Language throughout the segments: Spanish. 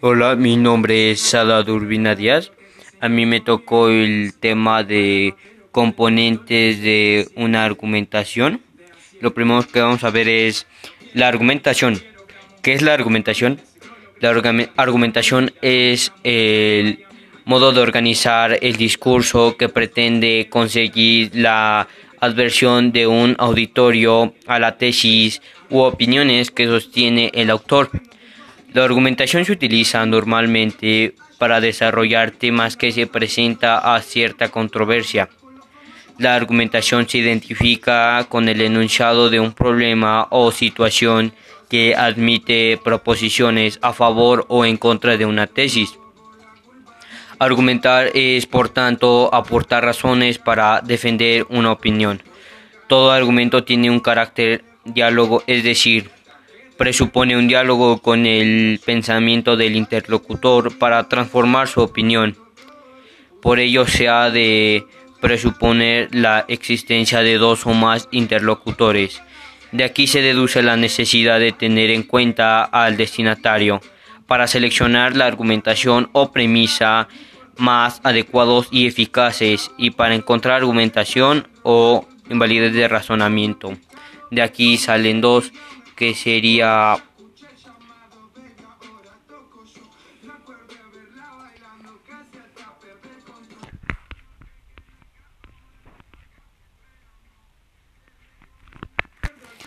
Hola, mi nombre es Sada Urbina Díaz. A mí me tocó el tema de componentes de una argumentación. Lo primero que vamos a ver es la argumentación. ¿Qué es la argumentación? La argumentación es el modo de organizar el discurso que pretende conseguir la adversión de un auditorio a la tesis u opiniones que sostiene el autor. La argumentación se utiliza normalmente para desarrollar temas que se presenta a cierta controversia. La argumentación se identifica con el enunciado de un problema o situación que admite proposiciones a favor o en contra de una tesis. Argumentar es, por tanto, aportar razones para defender una opinión. Todo argumento tiene un carácter diálogo, es decir, presupone un diálogo con el pensamiento del interlocutor para transformar su opinión. Por ello se ha de presuponer la existencia de dos o más interlocutores. De aquí se deduce la necesidad de tener en cuenta al destinatario para seleccionar la argumentación o premisa más adecuados y eficaces y para encontrar argumentación o invalidez de razonamiento. De aquí salen dos que sería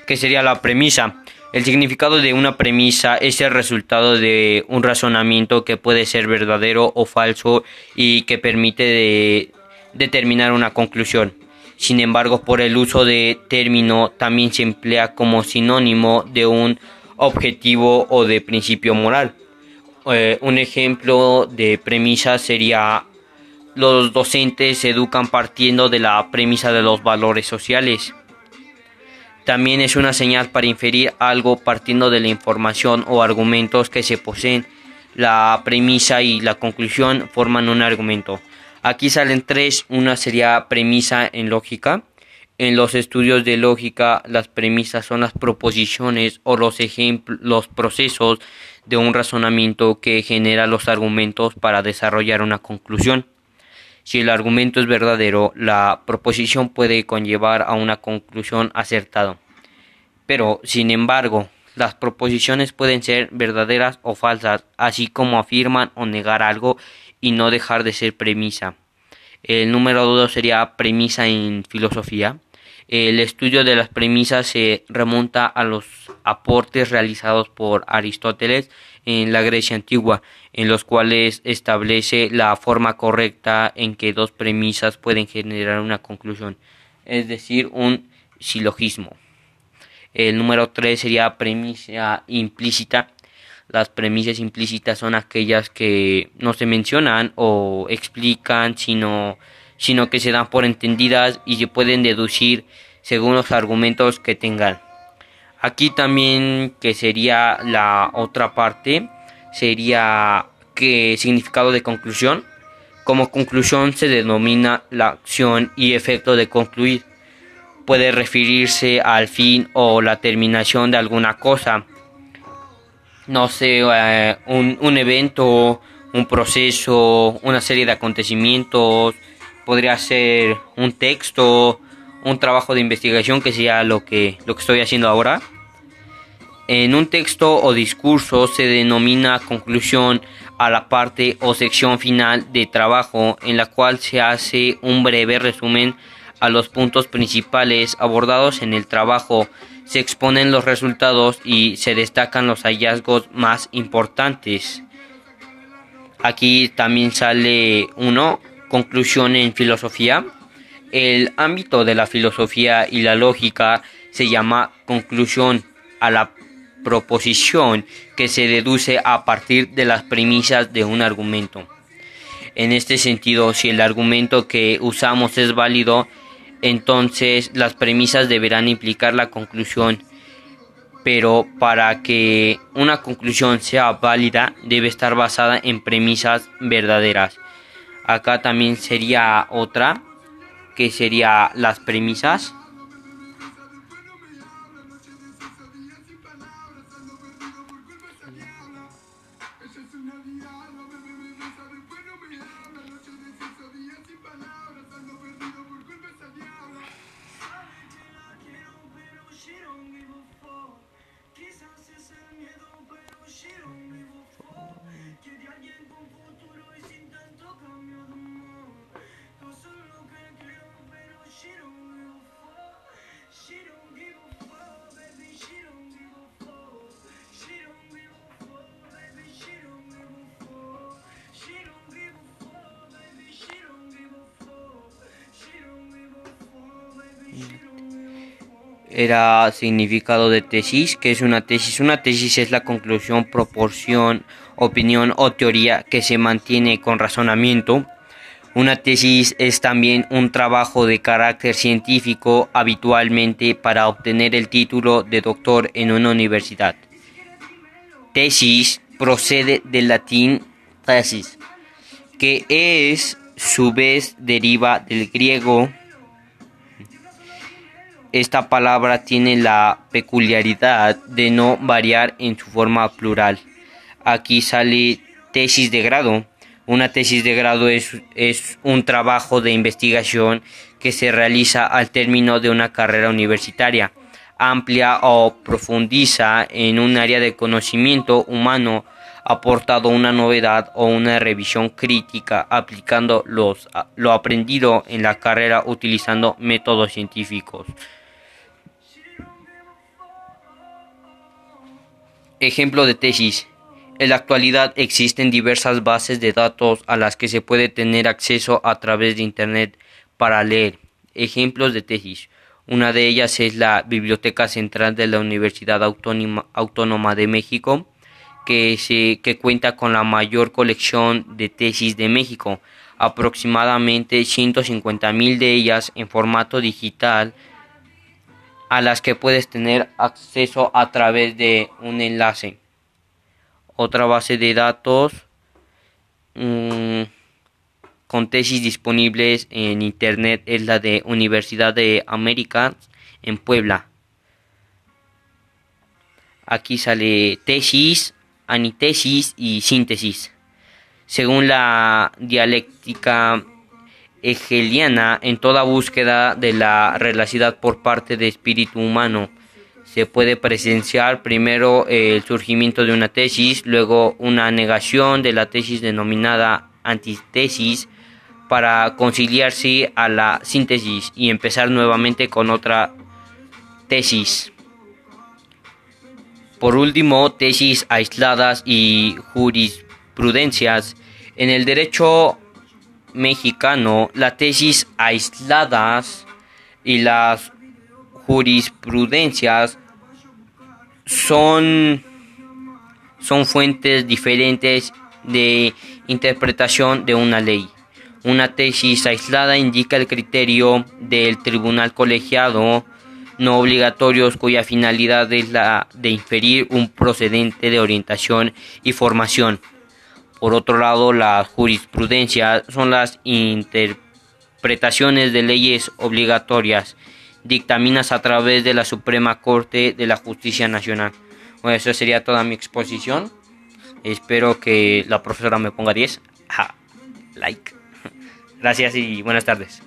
que sería la premisa. El significado de una premisa es el resultado de un razonamiento que puede ser verdadero o falso y que permite determinar una conclusión. Sin embargo, por el uso de término también se emplea como sinónimo de un objetivo o de principio moral. Eh, un ejemplo de premisa sería los docentes se educan partiendo de la premisa de los valores sociales. También es una señal para inferir algo partiendo de la información o argumentos que se poseen. La premisa y la conclusión forman un argumento. Aquí salen tres. Una sería premisa en lógica. En los estudios de lógica, las premisas son las proposiciones o los ejemplos, los procesos de un razonamiento que genera los argumentos para desarrollar una conclusión. Si el argumento es verdadero, la proposición puede conllevar a una conclusión acertada. Pero, sin embargo, las proposiciones pueden ser verdaderas o falsas, así como afirman o negar algo y no dejar de ser premisa. El número dos sería premisa en filosofía. El estudio de las premisas se remonta a los aportes realizados por Aristóteles en la Grecia antigua, en los cuales establece la forma correcta en que dos premisas pueden generar una conclusión, es decir, un silogismo. El número tres sería premisa implícita. Las premisas implícitas son aquellas que no se mencionan o explican, sino, sino que se dan por entendidas y se pueden deducir según los argumentos que tengan. Aquí también que sería la otra parte, sería que significado de conclusión. Como conclusión se denomina la acción y efecto de concluir. Puede referirse al fin o la terminación de alguna cosa no sé, eh, un, un, evento, un proceso, una serie de acontecimientos, podría ser un texto, un trabajo de investigación que sea lo que, lo que estoy haciendo ahora. En un texto o discurso se denomina conclusión a la parte o sección final de trabajo en la cual se hace un breve resumen a los puntos principales abordados en el trabajo se exponen los resultados y se destacan los hallazgos más importantes. Aquí también sale uno, conclusión en filosofía. El ámbito de la filosofía y la lógica se llama conclusión a la proposición que se deduce a partir de las premisas de un argumento. En este sentido, si el argumento que usamos es válido, entonces las premisas deberán implicar la conclusión. Pero para que una conclusión sea válida debe estar basada en premisas verdaderas. Acá también sería otra, que sería las premisas. Era significado de tesis, que es una tesis. Una tesis es la conclusión, proporción, opinión o teoría que se mantiene con razonamiento. Una tesis es también un trabajo de carácter científico habitualmente para obtener el título de doctor en una universidad. Tesis procede del latín tesis, que es su vez deriva del griego esta palabra tiene la peculiaridad de no variar en su forma plural. Aquí sale tesis de grado. Una tesis de grado es, es, un trabajo de investigación que se realiza al término de una carrera universitaria. Amplia o profundiza en un área de conocimiento humano aportado una novedad o una revisión crítica aplicando los, lo aprendido en la carrera utilizando métodos científicos. Ejemplo de tesis. En la actualidad existen diversas bases de datos a las que se puede tener acceso a través de Internet para leer. Ejemplos de tesis. Una de ellas es la Biblioteca Central de la Universidad Autónoma, de México, que, se, que cuenta con la mayor colección de tesis de México, aproximadamente 150 mil de ellas en formato digital a las que puedes tener acceso a través de un enlace. Otra base de datos mm, con tesis disponibles en Internet es la de Universidad de América en Puebla. Aquí sale tesis, anitesis y síntesis. Según la dialéctica hegeliana en toda búsqueda de la relacidad por parte de espíritu humano. Se puede presenciar primero el surgimiento de una tesis, luego una negación de la tesis denominada antitesis para conciliarse a la síntesis y empezar nuevamente con otra tesis. Por último, tesis aisladas y jurisprudencias. En el derecho mexicano, la tesis aisladas y las jurisprudencias son, son fuentes diferentes de interpretación de una ley. Una tesis aislada indica el criterio del tribunal colegiado no obligatorios cuya finalidad es la de inferir un procedente de orientación y formación. Por otro lado, la jurisprudencia son las interpretaciones de leyes obligatorias dictaminas a través de la Suprema Corte de la Justicia Nacional. Bueno, eso sería toda mi exposición. Espero que la profesora me ponga 10. like. Gracias y buenas tardes.